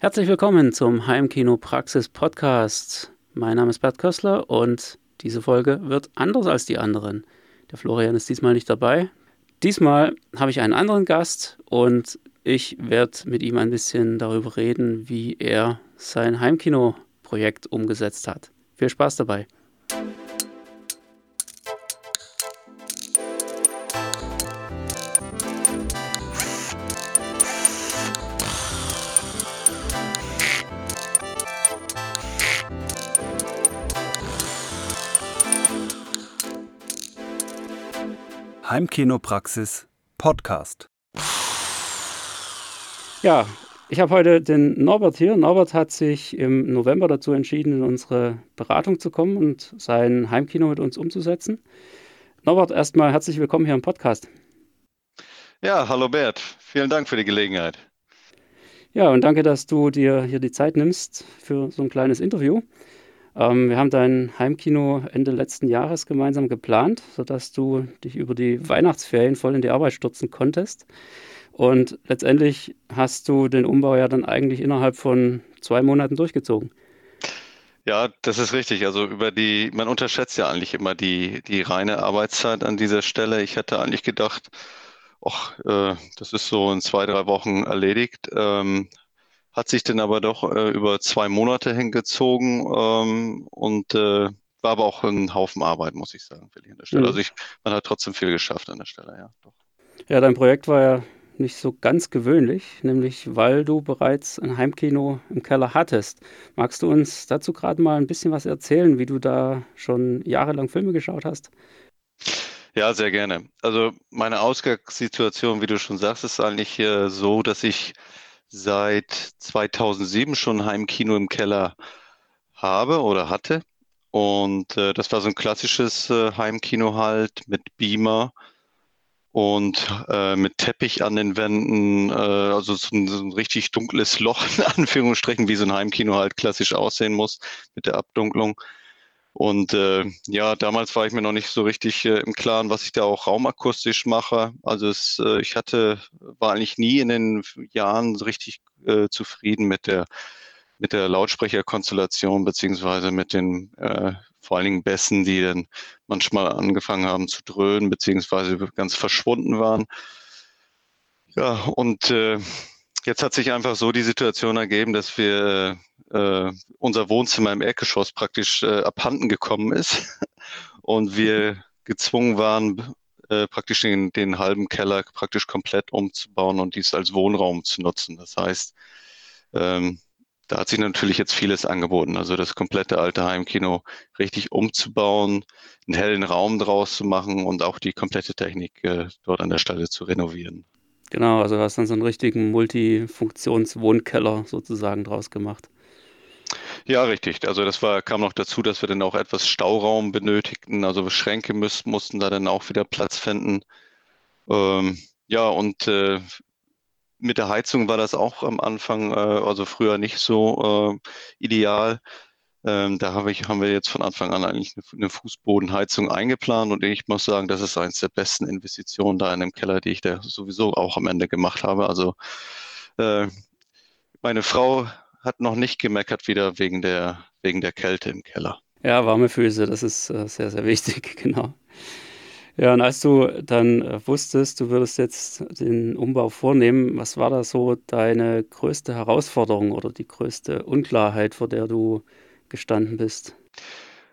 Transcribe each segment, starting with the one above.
Herzlich willkommen zum Heimkino Praxis Podcast. Mein Name ist Bert Kössler und diese Folge wird anders als die anderen. Der Florian ist diesmal nicht dabei. Diesmal habe ich einen anderen Gast und ich werde mit ihm ein bisschen darüber reden, wie er sein Heimkino-Projekt umgesetzt hat. Viel Spaß dabei. Heimkinopraxis Podcast. Ja, ich habe heute den Norbert hier. Norbert hat sich im November dazu entschieden, in unsere Beratung zu kommen und sein Heimkino mit uns umzusetzen. Norbert, erstmal herzlich willkommen hier im Podcast. Ja, hallo Bert. Vielen Dank für die Gelegenheit. Ja, und danke, dass du dir hier die Zeit nimmst für so ein kleines Interview. Ähm, wir haben dein Heimkino Ende letzten Jahres gemeinsam geplant, sodass du dich über die Weihnachtsferien voll in die Arbeit stürzen konntest. Und letztendlich hast du den Umbau ja dann eigentlich innerhalb von zwei Monaten durchgezogen. Ja, das ist richtig. Also über die, man unterschätzt ja eigentlich immer die, die reine Arbeitszeit an dieser Stelle. Ich hätte eigentlich gedacht, ach, äh, das ist so in zwei, drei Wochen erledigt. Ähm, hat sich dann aber doch äh, über zwei Monate hingezogen ähm, und äh, war aber auch ein Haufen Arbeit, muss ich sagen, für die an der Stelle. Mhm. Also ich, man hat trotzdem viel geschafft an der Stelle, ja. Doch. Ja, dein Projekt war ja nicht so ganz gewöhnlich, nämlich weil du bereits ein Heimkino im Keller hattest. Magst du uns dazu gerade mal ein bisschen was erzählen, wie du da schon jahrelang Filme geschaut hast? Ja, sehr gerne. Also meine Ausgangssituation, wie du schon sagst, ist eigentlich äh, so, dass ich seit 2007 schon Heimkino im Keller habe oder hatte. Und äh, das war so ein klassisches äh, Heimkino halt mit Beamer und äh, mit Teppich an den Wänden, äh, also so ein, so ein, richtig dunkles Loch in Anführungsstrichen, wie so ein Heimkino halt klassisch aussehen muss mit der Abdunklung. Und äh, ja, damals war ich mir noch nicht so richtig äh, im Klaren, was ich da auch raumakustisch mache. Also es, äh, ich hatte, war eigentlich nie in den Jahren so richtig äh, zufrieden mit der mit der Lautsprecherkonstellation beziehungsweise mit den äh, vor allen Dingen Bässen, die dann manchmal angefangen haben zu dröhnen beziehungsweise ganz verschwunden waren. Ja, und äh, jetzt hat sich einfach so die Situation ergeben, dass wir äh, unser Wohnzimmer im Erdgeschoss praktisch äh, abhanden gekommen ist und wir gezwungen waren, äh, praktisch den, den halben Keller praktisch komplett umzubauen und dies als Wohnraum zu nutzen. Das heißt, ähm, da hat sich natürlich jetzt vieles angeboten. Also das komplette alte Heimkino richtig umzubauen, einen hellen Raum draus zu machen und auch die komplette Technik äh, dort an der Stelle zu renovieren. Genau, also du hast dann so einen richtigen Multifunktionswohnkeller sozusagen draus gemacht. Ja, richtig. Also das war, kam noch dazu, dass wir dann auch etwas Stauraum benötigten. Also Schränke müß, mussten da dann auch wieder Platz finden. Ähm, ja, und äh, mit der Heizung war das auch am Anfang, äh, also früher nicht so äh, ideal. Ähm, da habe ich, haben wir jetzt von Anfang an eigentlich eine, eine, Fußbodenheizung eingeplant und ich muss sagen, das ist eines der besten Investitionen da in dem Keller, die ich da sowieso auch am Ende gemacht habe. Also äh, meine Frau hat noch nicht gemeckert wieder wegen der, wegen der Kälte im Keller. Ja, warme Füße, das ist äh, sehr, sehr wichtig, genau. Ja, und als du dann äh, wusstest, du würdest jetzt den Umbau vornehmen, was war da so deine größte Herausforderung oder die größte Unklarheit, vor der du gestanden bist?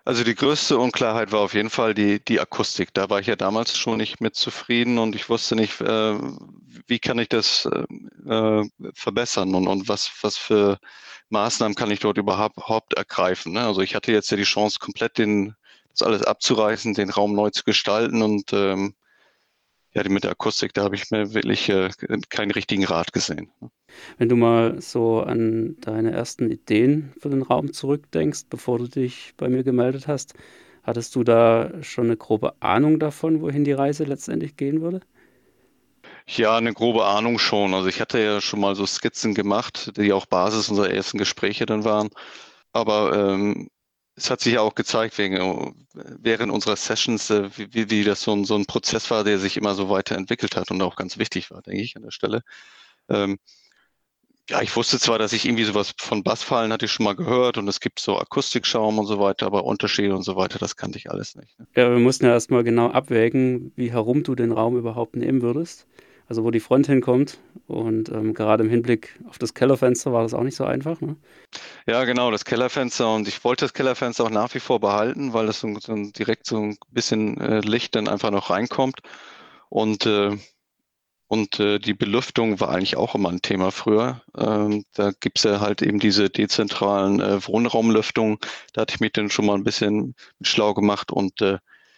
Also die größte Unklarheit war auf jeden Fall die, die Akustik. Da war ich ja damals schon nicht mit zufrieden und ich wusste nicht, äh, wie kann ich das äh, verbessern und, und was, was für Maßnahmen kann ich dort überhaupt ergreifen. Ne? Also ich hatte jetzt ja die Chance, komplett den, das alles abzureißen, den Raum neu zu gestalten und ähm, ja, mit der Akustik, da habe ich mir wirklich äh, keinen richtigen Rat gesehen. Wenn du mal so an deine ersten Ideen für den Raum zurückdenkst, bevor du dich bei mir gemeldet hast, hattest du da schon eine grobe Ahnung davon, wohin die Reise letztendlich gehen würde? Ja, eine grobe Ahnung schon. Also ich hatte ja schon mal so Skizzen gemacht, die auch Basis unserer ersten Gespräche dann waren. Aber ähm, es hat sich ja auch gezeigt wegen, während unserer Sessions, äh, wie, wie das so ein, so ein Prozess war, der sich immer so weiterentwickelt hat und auch ganz wichtig war, denke ich, an der Stelle. Ähm, ja, ich wusste zwar, dass ich irgendwie sowas von Bassfallen hatte ich schon mal gehört und es gibt so Akustikschaum und so weiter, aber Unterschiede und so weiter, das kannte ich alles nicht. Ne? Ja, wir mussten ja erstmal genau abwägen, wie herum du den Raum überhaupt nehmen würdest. Also wo die Front hinkommt. Und ähm, gerade im Hinblick auf das Kellerfenster war das auch nicht so einfach. Ne? Ja, genau, das Kellerfenster. Und ich wollte das Kellerfenster auch nach wie vor behalten, weil das so, so direkt so ein bisschen äh, Licht dann einfach noch reinkommt. Und äh, und äh, die Belüftung war eigentlich auch immer ein Thema früher. Ähm, da gibt's ja halt eben diese dezentralen äh, Wohnraumlüftungen. Da hatte ich mich dann schon mal ein bisschen schlau gemacht und äh,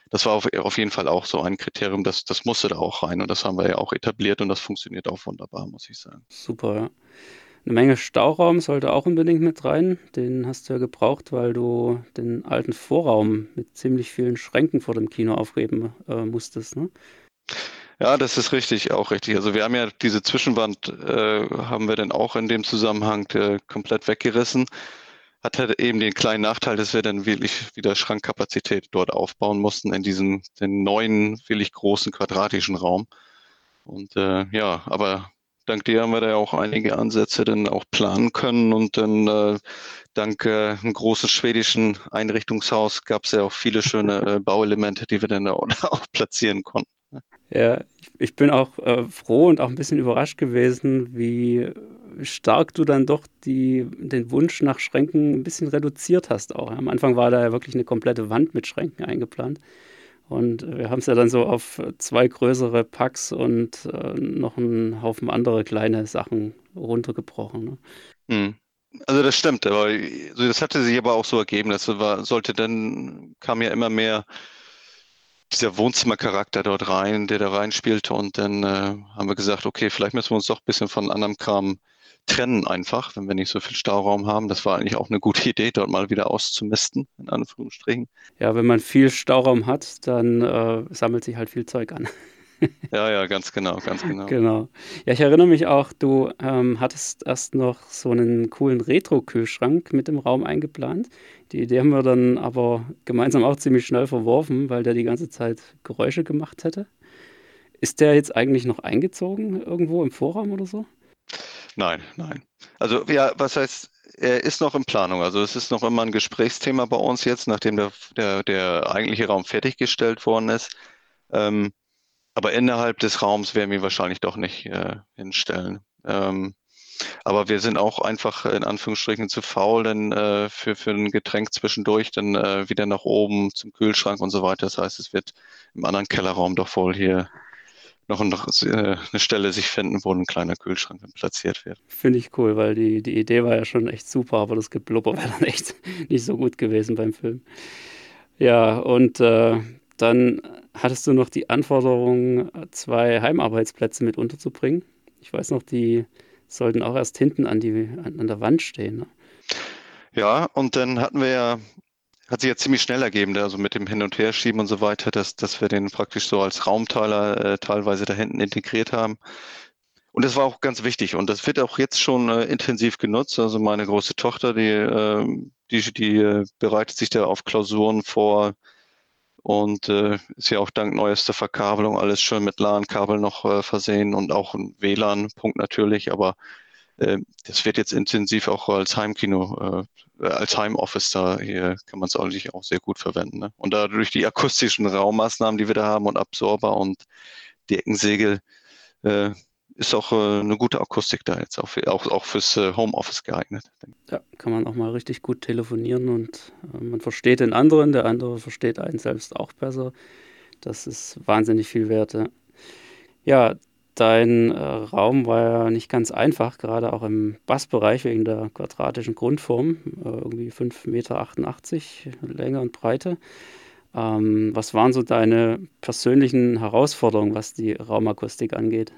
das war auf, auf jeden Fall auch so ein Kriterium, das, das musste da auch rein und das haben wir ja auch etabliert und das funktioniert auch wunderbar, muss ich sagen. Super, ja. Eine Menge Stauraum sollte auch unbedingt mit rein. Den hast du ja gebraucht, weil du den alten Vorraum mit ziemlich vielen Schränken vor dem Kino aufgeben äh, musstest. Ne? Ja, das ist richtig, auch richtig. Also wir haben ja diese Zwischenwand, äh, haben wir dann auch in dem Zusammenhang äh, komplett weggerissen. Hat halt eben den kleinen Nachteil, dass wir dann wirklich wieder Schrankkapazität dort aufbauen mussten in diesem den neuen, wirklich großen quadratischen Raum. Und äh, ja, aber dank dir haben wir da ja auch einige Ansätze dann auch planen können und dann äh, dank äh, einem großen schwedischen Einrichtungshaus gab es ja auch viele schöne äh, Bauelemente, die wir dann auch, auch platzieren konnten. Ja, ich bin auch äh, froh und auch ein bisschen überrascht gewesen, wie stark du dann doch die, den Wunsch nach Schränken ein bisschen reduziert hast auch. Am Anfang war da ja wirklich eine komplette Wand mit Schränken eingeplant. Und wir haben es ja dann so auf zwei größere Packs und äh, noch einen Haufen andere kleine Sachen runtergebrochen. Ne? Hm. Also das stimmt, aber also das hatte sich aber auch so ergeben. Das war, sollte dann, kam ja immer mehr dieser Wohnzimmercharakter dort rein, der da reinspielte. Und dann äh, haben wir gesagt, okay, vielleicht müssen wir uns doch ein bisschen von anderem Kram trennen einfach, wenn wir nicht so viel Stauraum haben. Das war eigentlich auch eine gute Idee, dort mal wieder auszumisten, in Anführungsstrichen. Ja, wenn man viel Stauraum hat, dann äh, sammelt sich halt viel Zeug an. ja, ja, ganz genau, ganz genau. Genau. Ja, ich erinnere mich auch, du ähm, hattest erst noch so einen coolen Retro-Kühlschrank mit im Raum eingeplant. Die Idee haben wir dann aber gemeinsam auch ziemlich schnell verworfen, weil der die ganze Zeit Geräusche gemacht hätte. Ist der jetzt eigentlich noch eingezogen irgendwo im Vorraum oder so? Nein, nein. Also ja, was heißt, er ist noch in Planung. Also es ist noch immer ein Gesprächsthema bei uns jetzt, nachdem der, der, der eigentliche Raum fertiggestellt worden ist. Ähm, aber innerhalb des Raums werden wir wahrscheinlich doch nicht äh, hinstellen. Ähm, aber wir sind auch einfach in Anführungsstrichen zu faul, denn äh, für, für ein Getränk zwischendurch dann äh, wieder nach oben zum Kühlschrank und so weiter. Das heißt, es wird im anderen Kellerraum doch wohl hier noch, noch äh, eine Stelle sich finden, wo ein kleiner Kühlschrank platziert wird. Finde ich cool, weil die, die Idee war ja schon echt super, aber das Geblubber wäre dann echt nicht so gut gewesen beim Film. Ja, und äh, dann hattest du noch die Anforderung, zwei Heimarbeitsplätze mit unterzubringen. Ich weiß noch, die sollten auch erst hinten an, die, an, an der Wand stehen. Ne? Ja, und dann hatten wir ja, hat sich ja ziemlich schnell ergeben, also mit dem Hin- und Herschieben und so weiter, dass, dass wir den praktisch so als Raumteiler äh, teilweise da hinten integriert haben. Und das war auch ganz wichtig und das wird auch jetzt schon äh, intensiv genutzt. Also meine große Tochter, die, äh, die, die äh, bereitet sich da auf Klausuren vor, und äh, ist ja auch dank neuester Verkabelung alles schön mit LAN-Kabel noch äh, versehen und auch ein WLAN-Punkt natürlich, aber äh, das wird jetzt intensiv auch als Heimkino, äh, als Heimoffice da hier kann man es eigentlich auch sehr gut verwenden. Ne? Und dadurch die akustischen Raummaßnahmen, die wir da haben und Absorber und Deckensegel, äh, ist auch äh, eine gute Akustik da jetzt, auch, für, auch, auch fürs äh, Homeoffice geeignet. Ja, kann man auch mal richtig gut telefonieren und äh, man versteht den anderen, der andere versteht einen selbst auch besser. Das ist wahnsinnig viel wert. Ja dein äh, Raum war ja nicht ganz einfach, gerade auch im Bassbereich wegen der quadratischen Grundform, äh, irgendwie 5,88 Meter Länge und Breite. Ähm, was waren so deine persönlichen Herausforderungen, was die Raumakustik angeht?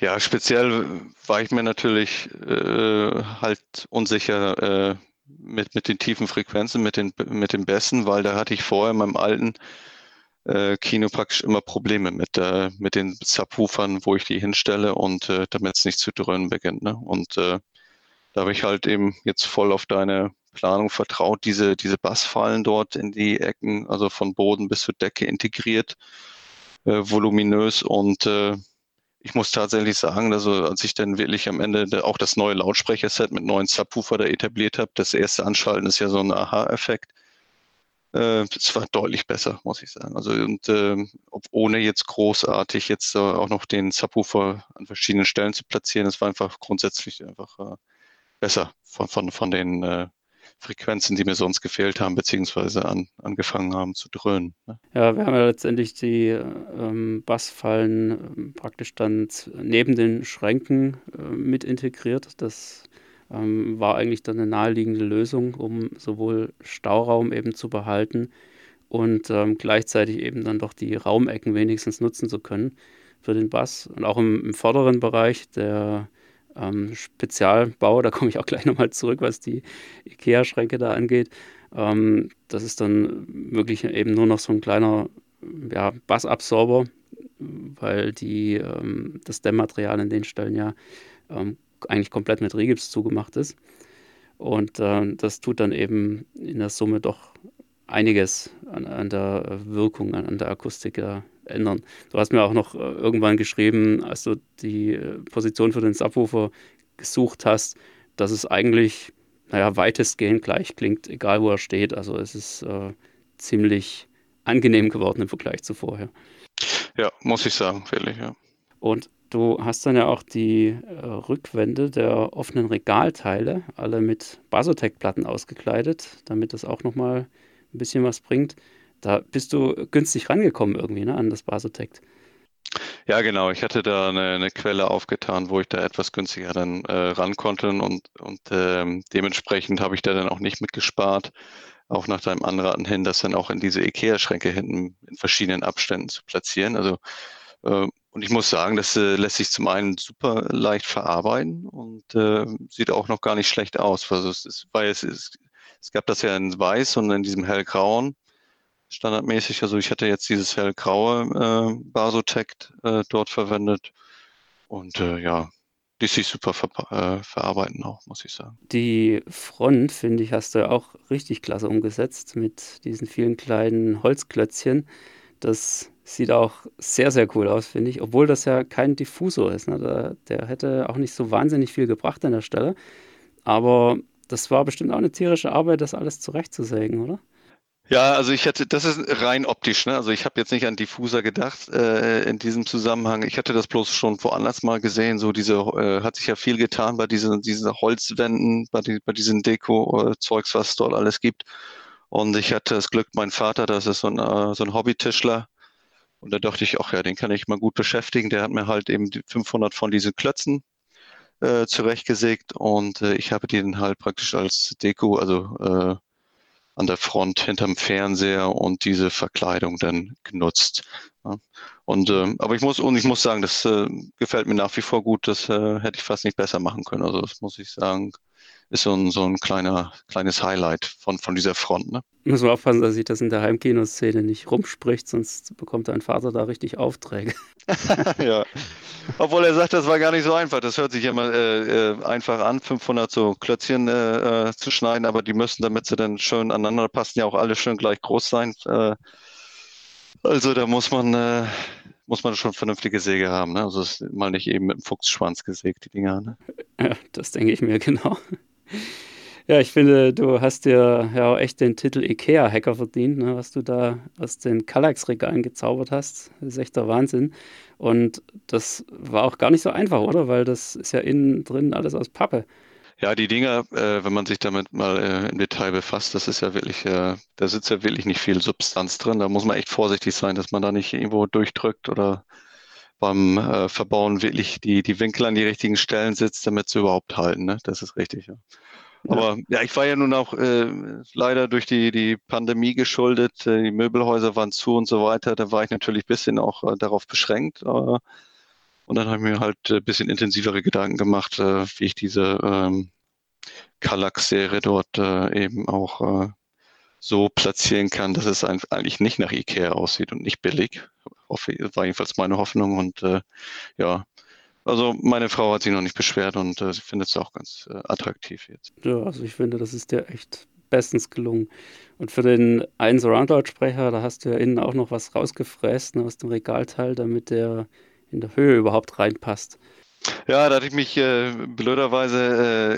Ja, speziell war ich mir natürlich äh, halt unsicher äh, mit, mit den tiefen Frequenzen, mit den, mit den Bässen, weil da hatte ich vorher in meinem alten äh, Kino praktisch immer Probleme mit, äh, mit den Subwoofern, wo ich die hinstelle und äh, damit es nicht zu dröhnen beginnt. Ne? Und äh, da habe ich halt eben jetzt voll auf deine Planung vertraut, diese, diese Bassfallen dort in die Ecken, also von Boden bis zur Decke integriert, äh, voluminös und äh, ich muss tatsächlich sagen, also als ich dann wirklich am Ende auch das neue Lautsprecherset mit neuen Subwoofer da etabliert habe, das erste Anschalten ist ja so ein Aha-Effekt. Äh, es war deutlich besser, muss ich sagen. Also und äh, ohne jetzt großartig jetzt äh, auch noch den Subwoofer an verschiedenen Stellen zu platzieren, es war einfach grundsätzlich einfach äh, besser von, von, von den äh, Frequenzen, die mir sonst gefehlt haben, beziehungsweise an, angefangen haben zu dröhnen. Ne? Ja, wir haben ja letztendlich die ähm, Bassfallen ähm, praktisch dann neben den Schränken äh, mit integriert. Das ähm, war eigentlich dann eine naheliegende Lösung, um sowohl Stauraum eben zu behalten und ähm, gleichzeitig eben dann doch die Raumecken wenigstens nutzen zu können für den Bass. Und auch im, im vorderen Bereich der ähm, Spezialbau, da komme ich auch gleich nochmal zurück, was die IKEA-Schränke da angeht. Ähm, das ist dann wirklich eben nur noch so ein kleiner ja, Bassabsorber, weil die, ähm, das Dämmmaterial in den Stellen ja ähm, eigentlich komplett mit Rigips zugemacht ist. Und äh, das tut dann eben in der Summe doch einiges an, an der Wirkung, an, an der Akustik äh, ändern. Du hast mir auch noch äh, irgendwann geschrieben, als du die äh, Position für den Subwoofer gesucht hast, dass es eigentlich, naja, weitestgehend gleich klingt, egal wo er steht. Also es ist äh, ziemlich angenehm geworden im Vergleich zu vorher. Ja, muss ich sagen, wirklich, ja. Und du hast dann ja auch die äh, Rückwände der offenen Regalteile alle mit Basotec-Platten ausgekleidet, damit das auch nochmal ein bisschen was bringt. Da bist du günstig rangekommen irgendwie ne, an das Basotect. Ja, genau. Ich hatte da eine, eine, Quelle aufgetan, wo ich da etwas günstiger dann äh, ran konnte und, und ähm, dementsprechend habe ich da dann auch nicht mitgespart, auch nach deinem Anraten hin, das dann auch in diese IKEA-Schränke hinten in verschiedenen Abständen zu platzieren. Also äh, und ich muss sagen, das äh, lässt sich zum einen super leicht verarbeiten und äh, sieht auch noch gar nicht schlecht aus. Also es, ist, weil es, ist, es gab das ja in weiß und in diesem hellgrauen standardmäßig. Also ich hatte jetzt dieses hellgraue äh, Basotect äh, dort verwendet und äh, ja, ließ sich super ver äh, verarbeiten auch, muss ich sagen. Die Front, finde ich, hast du auch richtig klasse umgesetzt mit diesen vielen kleinen Holzklötzchen. Das sieht auch sehr, sehr cool aus, finde ich, obwohl das ja kein Diffusor ist. Ne? Der, der hätte auch nicht so wahnsinnig viel gebracht an der Stelle. Aber das war bestimmt auch eine tierische Arbeit, das alles zurechtzusägen, oder? Ja, also ich hatte, das ist rein optisch, ne? Also ich habe jetzt nicht an Diffuser gedacht äh, in diesem Zusammenhang. Ich hatte das bloß schon woanders mal gesehen. So diese äh, hat sich ja viel getan bei diesen, diesen Holzwänden, bei, die, bei diesen Deko-Zeugs, was es dort alles gibt. Und ich hatte das Glück, mein Vater, das ist so ein, äh, so ein Hobbytischler. Und da dachte ich, ach ja, den kann ich mal gut beschäftigen. Der hat mir halt eben 500 von diesen Klötzen äh, zurechtgesägt und äh, ich habe den halt praktisch als Deko, also äh, an der Front hinterm Fernseher und diese Verkleidung dann genutzt. Ja. Und äh, aber ich muss und ich muss sagen, das äh, gefällt mir nach wie vor gut. Das äh, hätte ich fast nicht besser machen können. Also das muss ich sagen, ist so ein, so ein kleiner, kleines Highlight von, von dieser Front. Ne? Muss man aufpassen, dass sich das in der Heimkinoszene nicht rumspricht, sonst bekommt dein Vater da richtig Aufträge. ja. Obwohl er sagt, das war gar nicht so einfach. Das hört sich immer äh, äh einfach an, 500 so Klötzchen äh, äh, zu schneiden, aber die müssen, damit sie dann schön aneinander passen, ja auch alle schön gleich groß sein. Äh, also da muss man, äh, muss man schon vernünftige Säge haben. Ne? Also ist mal nicht eben mit dem Fuchsschwanz gesägt, die Dinger. Ne? Ja, das denke ich mir genau. Ja, ich finde, du hast dir ja auch echt den Titel IKEA-Hacker verdient, ne, was du da aus den Kallax-Regalen gezaubert hast. Das ist echt der Wahnsinn. Und das war auch gar nicht so einfach, oder? Weil das ist ja innen drin alles aus Pappe. Ja, die Dinger, äh, wenn man sich damit mal äh, im Detail befasst, das ist ja wirklich, äh, da sitzt ja wirklich nicht viel Substanz drin. Da muss man echt vorsichtig sein, dass man da nicht irgendwo durchdrückt oder beim äh, Verbauen wirklich die, die Winkel an die richtigen Stellen sitzt, damit sie überhaupt halten. Ne? Das ist richtig, ja. Aber ja, ich war ja nun auch äh, leider durch die, die Pandemie geschuldet. Äh, die Möbelhäuser waren zu und so weiter. Da war ich natürlich ein bisschen auch äh, darauf beschränkt. Äh, und dann habe ich mir halt ein äh, bisschen intensivere Gedanken gemacht, äh, wie ich diese ähm, Kallax-Serie dort eben auch so platzieren kann, dass es eigentlich nicht nach Ikea aussieht und nicht billig. War jedenfalls meine Hoffnung. Und ja, also meine Frau hat sich noch nicht beschwert und äh, sie findet es auch ganz äh, attraktiv jetzt. Ja, also ich finde, das ist dir echt bestens gelungen. Und für den einen Surround-Lautsprecher, da hast du ja innen auch noch was rausgefräst ne, aus dem Regalteil, damit der in der Höhe überhaupt reinpasst. Ja, da hatte ich mich äh, blöderweise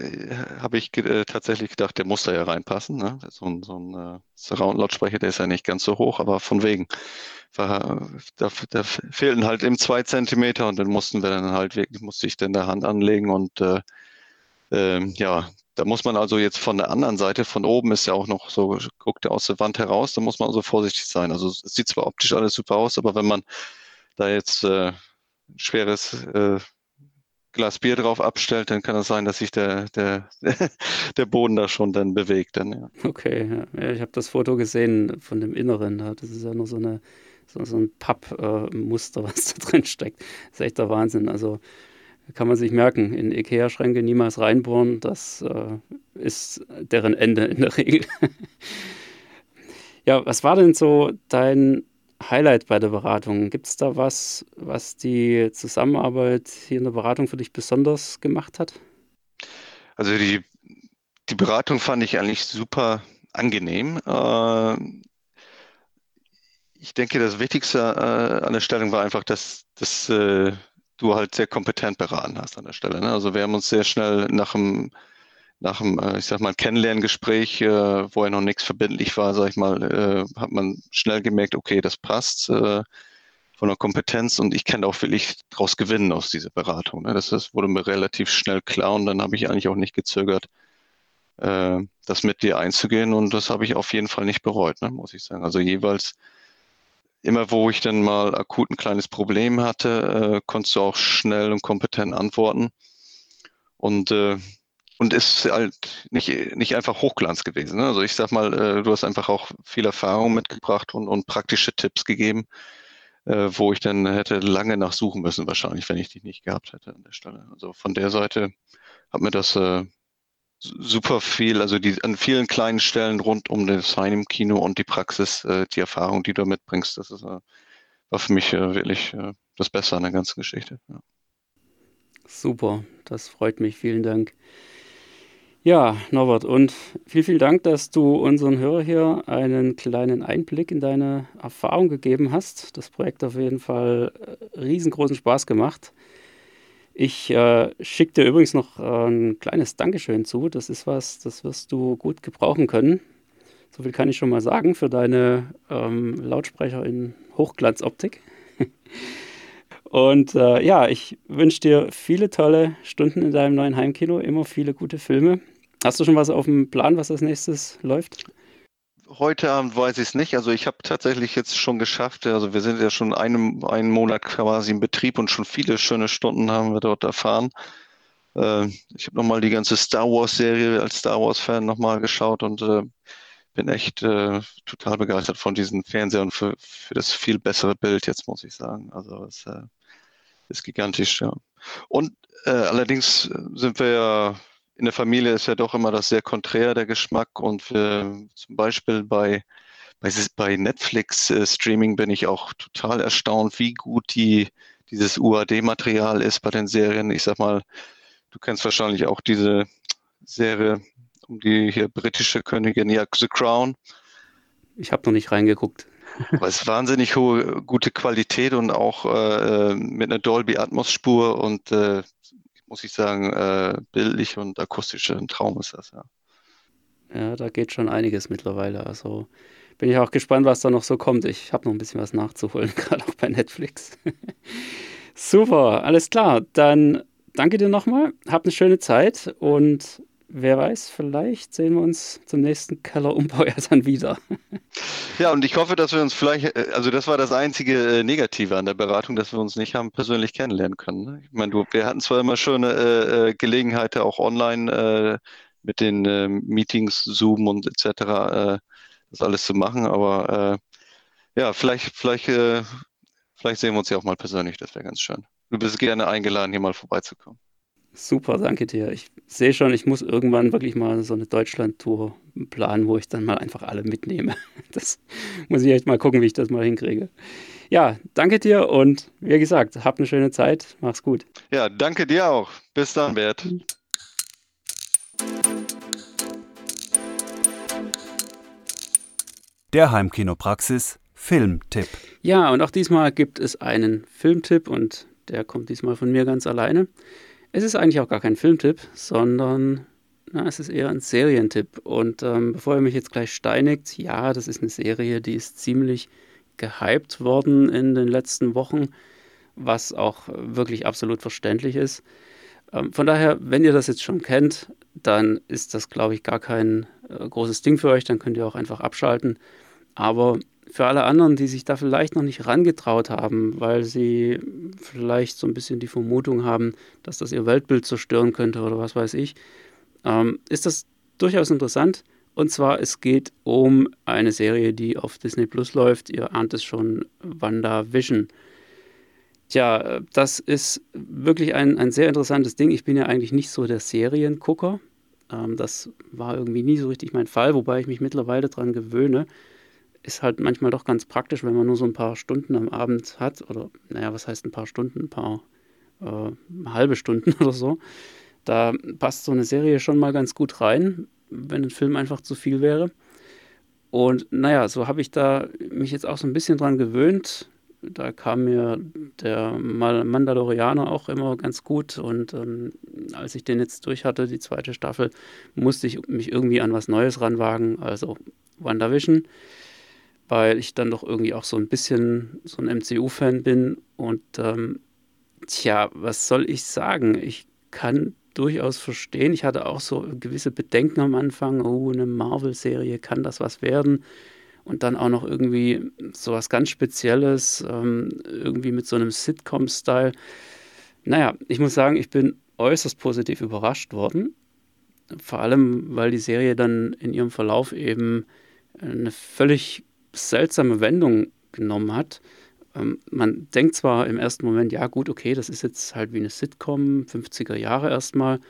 äh, habe ich äh, tatsächlich gedacht, der muss da ja reinpassen. Ne? So ein, so ein äh, Surround-Lautsprecher, der ist ja nicht ganz so hoch, aber von wegen. War, da, da fehlten halt eben zwei Zentimeter und dann mussten wir dann halt wirklich, musste ich dann der Hand anlegen und äh, äh, ja, da muss man also jetzt von der anderen Seite, von oben ist ja auch noch so, guckt er aus der Wand heraus, da muss man also vorsichtig sein. Also es sieht zwar optisch alles super aus, aber wenn man da jetzt äh, schweres äh, Glas Bier drauf abstellt, dann kann es sein, dass sich der, der, der Boden da schon dann bewegt. Dann, ja. Okay, ja. ich habe das Foto gesehen von dem Inneren. Das ist ja noch so, eine, so, so ein Pappmuster, was da drin steckt. Das ist echt der Wahnsinn. Also kann man sich merken, in Ikea-Schränke niemals reinbohren. Das äh, ist deren Ende in der Regel. ja, was war denn so dein Highlight bei der Beratung? Gibt es da was, was die Zusammenarbeit hier in der Beratung für dich besonders gemacht hat? Also die, die Beratung fand ich eigentlich super angenehm. Äh, ich denke, das Wichtigste äh, an der Stellung war einfach, dass, dass äh, du halt sehr kompetent beraten hast an der Stelle. Ne? Also wir haben uns sehr schnell nach dem nach einem, äh, ich sag mal, Kennenlerngespräch, äh, wo ja noch nichts verbindlich war, sag ich mal, äh, hat man schnell gemerkt, okay, das passt von der Kompetenz und ich kann auch wirklich daraus gewinnen aus dieser Beratung. Ne? Das, wurde mir relativ schnell klar und dann habe ich eigentlich auch nicht gezögert, das mit dir einzugehen und das habe ich auf jeden Fall nicht bereut, ne? muss ich sagen. Also jeweils immer, wo ich dann mal akut ein kleines Problem hatte, konntest du auch schnell und kompetent antworten. Und und ist halt nicht, nicht einfach Hochglanz gewesen. Ne? Also ich sag mal, äh, du hast einfach auch viel Erfahrung mitgebracht und, und praktische Tipps gegeben, äh, wo ich dann hätte lange nachsuchen müssen, wahrscheinlich, wenn ich die nicht gehabt hätte an der Stelle. Also von der Seite hat mir das äh, super viel, also die an vielen kleinen Stellen rund um das Sign im Kino und die Praxis, die Erfahrung, die du mitbringst, das ist, war für mich wirklich das Beste an der ganzen Geschichte. Ja. Super, das freut mich. Vielen Dank. Ja, Norbert, und vielen, vielen Dank, dass du unseren Hörer hier einen kleinen Einblick in deine Erfahrung gegeben hast. Das Projekt hat auf jeden Fall äh, riesengroßen Spaß gemacht. Ich äh, schicke dir übrigens noch äh, ein kleines Dankeschön zu. Das ist was, das wirst du gut gebrauchen können. So viel kann ich schon mal sagen für deine ähm, Lautsprecher in Hochglanzoptik. Und äh, ja, ich wünsche dir viele tolle Stunden in deinem neuen Heimkino, immer viele gute Filme. Hast du schon was auf dem Plan, was als nächstes läuft? Heute Abend weiß ich es nicht. Also ich habe tatsächlich jetzt schon geschafft, also wir sind ja schon einen, einen Monat quasi im Betrieb und schon viele schöne Stunden haben wir dort erfahren. Äh, ich habe nochmal die ganze Star Wars-Serie als Star Wars-Fan nochmal geschaut und äh, bin echt äh, total begeistert von diesen Fernsehern für, für das viel bessere Bild jetzt, muss ich sagen. Also es äh, ist gigantisch, ja. Und äh, allerdings sind wir ja, in der Familie ist ja doch immer das sehr konträr, der Geschmack. Und wir, zum Beispiel bei, bei, bei Netflix-Streaming äh, bin ich auch total erstaunt, wie gut die, dieses UAD-Material ist bei den Serien. Ich sag mal, du kennst wahrscheinlich auch diese Serie um die hier britische Königin, ja, The Crown. Ich habe noch nicht reingeguckt. Aber es ist wahnsinnig hohe, gute Qualität und auch äh, mit einer Dolby Atmos Spur und äh, muss ich sagen, äh, bildlich und akustisch ein Traum ist das, ja. Ja, da geht schon einiges mittlerweile. Also bin ich auch gespannt, was da noch so kommt. Ich habe noch ein bisschen was nachzuholen, gerade auch bei Netflix. Super, alles klar. Dann danke dir nochmal. Hab eine schöne Zeit und wer weiß, vielleicht sehen wir uns zum nächsten Kellerumbau ja dann wieder. Ja, und ich hoffe, dass wir uns vielleicht, äh, also das war das einzige äh, Negative an der Beratung, dass wir uns nicht haben persönlich kennenlernen können. Ne? Ich meine, du, wir hatten zwar immer schöne äh, äh Gelegenheit, auch online äh, mit den äh, Meetings, Zoom und etc. Das alles zu machen, aber ja, vielleicht, vielleicht, vielleicht sehen wir uns ja auch mal persönlich, das wäre ganz schön. Du bist gerne eingeladen, hier mal vorbeizukommen. Super, danke dir. Ich sehe schon, ich muss irgendwann wirklich mal so eine Deutschland-Tour planen, wo ich dann mal einfach alle mitnehme. Das muss ich echt mal gucken, wie ich das mal hinkriege. Ja, danke dir und wie gesagt, hab eine schöne Zeit. Mach's gut. Ja, danke dir auch. Bis dann, Bert. Der Heimkinopraxis Filmtipp. Ja, und auch diesmal gibt es einen Filmtipp und Der kommt diesmal von mir ganz alleine. Es ist eigentlich auch gar kein Filmtipp, sondern na, es ist eher ein Serientipp. Und ähm, bevor ihr mich jetzt gleich steinigt, ja, das ist eine Serie, die ist ziemlich gehypt worden in den letzten Wochen, was auch wirklich absolut verständlich ist. Ähm, von daher, wenn ihr das jetzt schon kennt, dann ist das, glaube ich, gar kein äh, großes Ding für euch. Dann könnt ihr auch einfach abschalten. Aber für alle anderen, die sich da vielleicht noch nicht rangetraut haben, weil sie vielleicht so ein bisschen die Vermutung haben, dass das ihr Weltbild zerstören könnte oder was weiß ich, ähm, ist das durchaus interessant. Und zwar, es geht um eine Serie, die auf Disney Plus läuft. Ihr ahnt es schon, Wanda Vision. Tja, das ist wirklich ein, ein sehr interessantes Ding. Ich bin ja eigentlich nicht so der Seriengucker. Ähm, das war irgendwie nie so richtig mein Fall, wobei ich mich mittlerweile daran gewöhne. Ist halt manchmal doch ganz praktisch, wenn man nur so ein paar Stunden am Abend hat. Oder, naja, was heißt ein paar Stunden? Ein paar äh, halbe Stunden oder so. Da passt so eine Serie schon mal ganz gut rein, wenn ein Film einfach zu viel wäre. Und naja, so habe ich da mich jetzt auch so ein bisschen dran gewöhnt. Da kam mir der Mandalorianer auch immer ganz gut. Und ähm, als ich den jetzt durch hatte, die zweite Staffel, musste ich mich irgendwie an was Neues ranwagen. Also WandaVision, weil ich dann doch irgendwie auch so ein bisschen so ein MCU-Fan bin. Und ähm, tja, was soll ich sagen? Ich kann durchaus verstehen. Ich hatte auch so gewisse Bedenken am Anfang, oh, eine Marvel-Serie, kann das was werden? Und dann auch noch irgendwie so was ganz Spezielles, ähm, irgendwie mit so einem Sitcom-Style. Naja, ich muss sagen, ich bin äußerst positiv überrascht worden. Vor allem, weil die Serie dann in ihrem Verlauf eben eine völlig seltsame Wendung genommen hat. Ähm, man denkt zwar im ersten Moment, ja gut, okay, das ist jetzt halt wie eine Sitcom, 50er Jahre erstmal.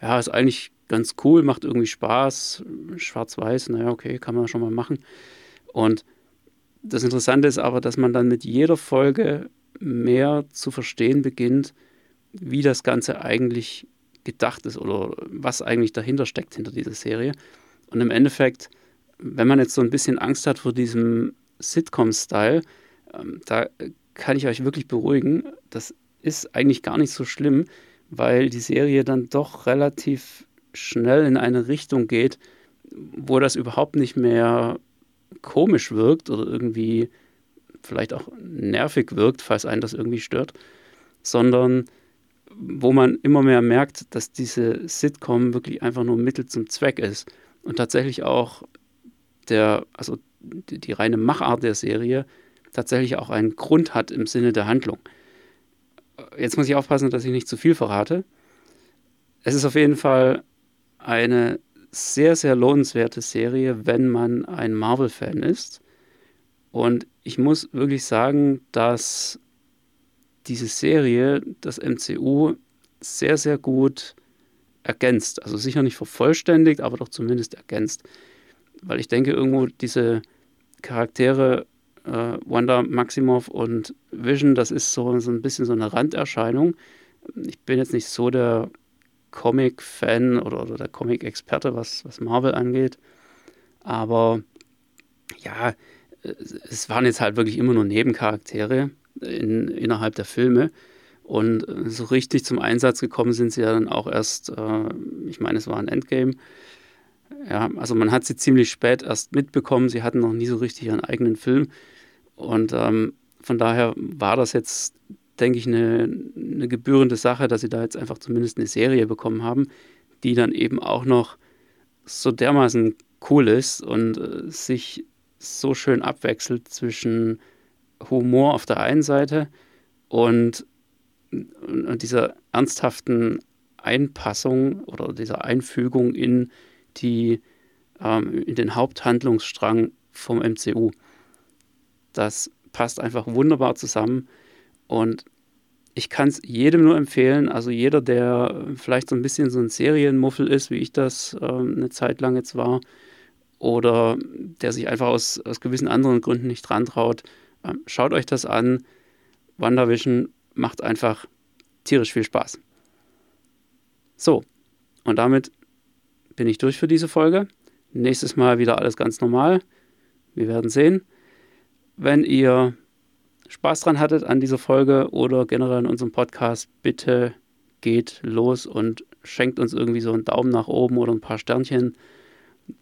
Ja, ist eigentlich ganz cool, macht irgendwie Spaß. Schwarz-Weiß, naja, okay, kann man schon mal machen. Und das Interessante ist aber, dass man dann mit jeder Folge mehr zu verstehen beginnt, wie das Ganze eigentlich gedacht ist oder was eigentlich dahinter steckt hinter dieser Serie. Und im Endeffekt, wenn man jetzt so ein bisschen Angst hat vor diesem Sitcom-Style, ähm, da kann ich euch wirklich beruhigen, das ist eigentlich gar nicht so schlimm, weil die Serie dann doch relativ schnell in eine Richtung geht, wo das überhaupt nicht mehr komisch wirkt oder irgendwie vielleicht auch nervig wirkt, falls einen das irgendwie stört, sondern wo man immer mehr merkt, dass diese Sitcom wirklich einfach nur Mittel zum Zweck ist und tatsächlich auch der, also die, die reine Machart der Serie tatsächlich auch einen Grund hat im Sinne der Handlung. Jetzt muss ich aufpassen, dass ich nicht zu viel verrate. Es ist auf jeden Fall eine sehr, sehr lohnenswerte Serie, wenn man ein Marvel-Fan ist. Und ich muss wirklich sagen, dass diese Serie das MCU sehr, sehr gut ergänzt. Also sicher nicht vervollständigt, aber doch zumindest ergänzt. Weil ich denke, irgendwo diese Charaktere äh, Wanda Maximoff und Vision, das ist so, so ein bisschen so eine Randerscheinung. Ich bin jetzt nicht so der Comic-Fan oder, oder, der Comic-Experte, was, was Marvel angeht. Aber ja, es waren jetzt halt wirklich immer nur Nebencharaktere in, innerhalb der Filme. Und so richtig zum Einsatz gekommen sind sie ja dann auch erst, äh, ich meine, es war ein Endgame. Ja, also man hat sie ziemlich spät erst mitbekommen. Sie hatten noch nie so richtig ihren eigenen Film. Und ähm, von daher war das jetzt, denke ich, eine, eine gebührende Sache, dass sie da jetzt einfach zumindest eine Serie bekommen haben, die dann eben auch noch so dermaßen cool ist und äh, sich so schön abwechselt zwischen Humor auf der einen Seite und, und dieser ernsthaften Einpassung oder dieser Einfügung in die ähm, in den Haupthandlungsstrang vom MCU. Das passt einfach wunderbar zusammen und ich kann es jedem nur empfehlen, also jeder, der vielleicht so ein bisschen so ein Serienmuffel ist, wie ich das äh, eine Zeit lang jetzt war, oder der sich einfach aus, aus gewissen anderen Gründen nicht dran traut, äh, schaut euch das an. WandaVision macht einfach tierisch viel Spaß. So, und damit bin ich durch für diese Folge. Nächstes Mal wieder alles ganz normal. Wir werden sehen. Wenn ihr Spaß dran hattet an dieser Folge oder generell an unserem Podcast, bitte geht los und schenkt uns irgendwie so einen Daumen nach oben oder ein paar Sternchen.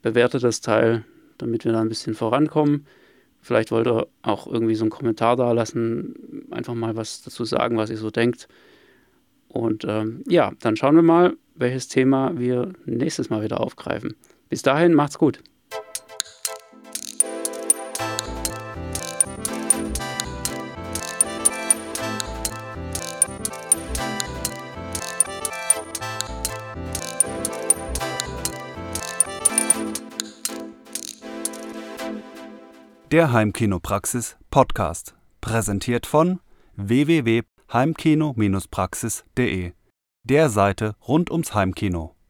Bewertet das Teil, damit wir da ein bisschen vorankommen. Vielleicht wollt ihr auch irgendwie so einen Kommentar da lassen, einfach mal was dazu sagen, was ihr so denkt. Und ähm, ja, dann schauen wir mal, welches Thema wir nächstes Mal wieder aufgreifen. Bis dahin, macht's gut. Der Heimkinopraxis Podcast, präsentiert von www.heimkino-praxis.de, der Seite rund ums Heimkino.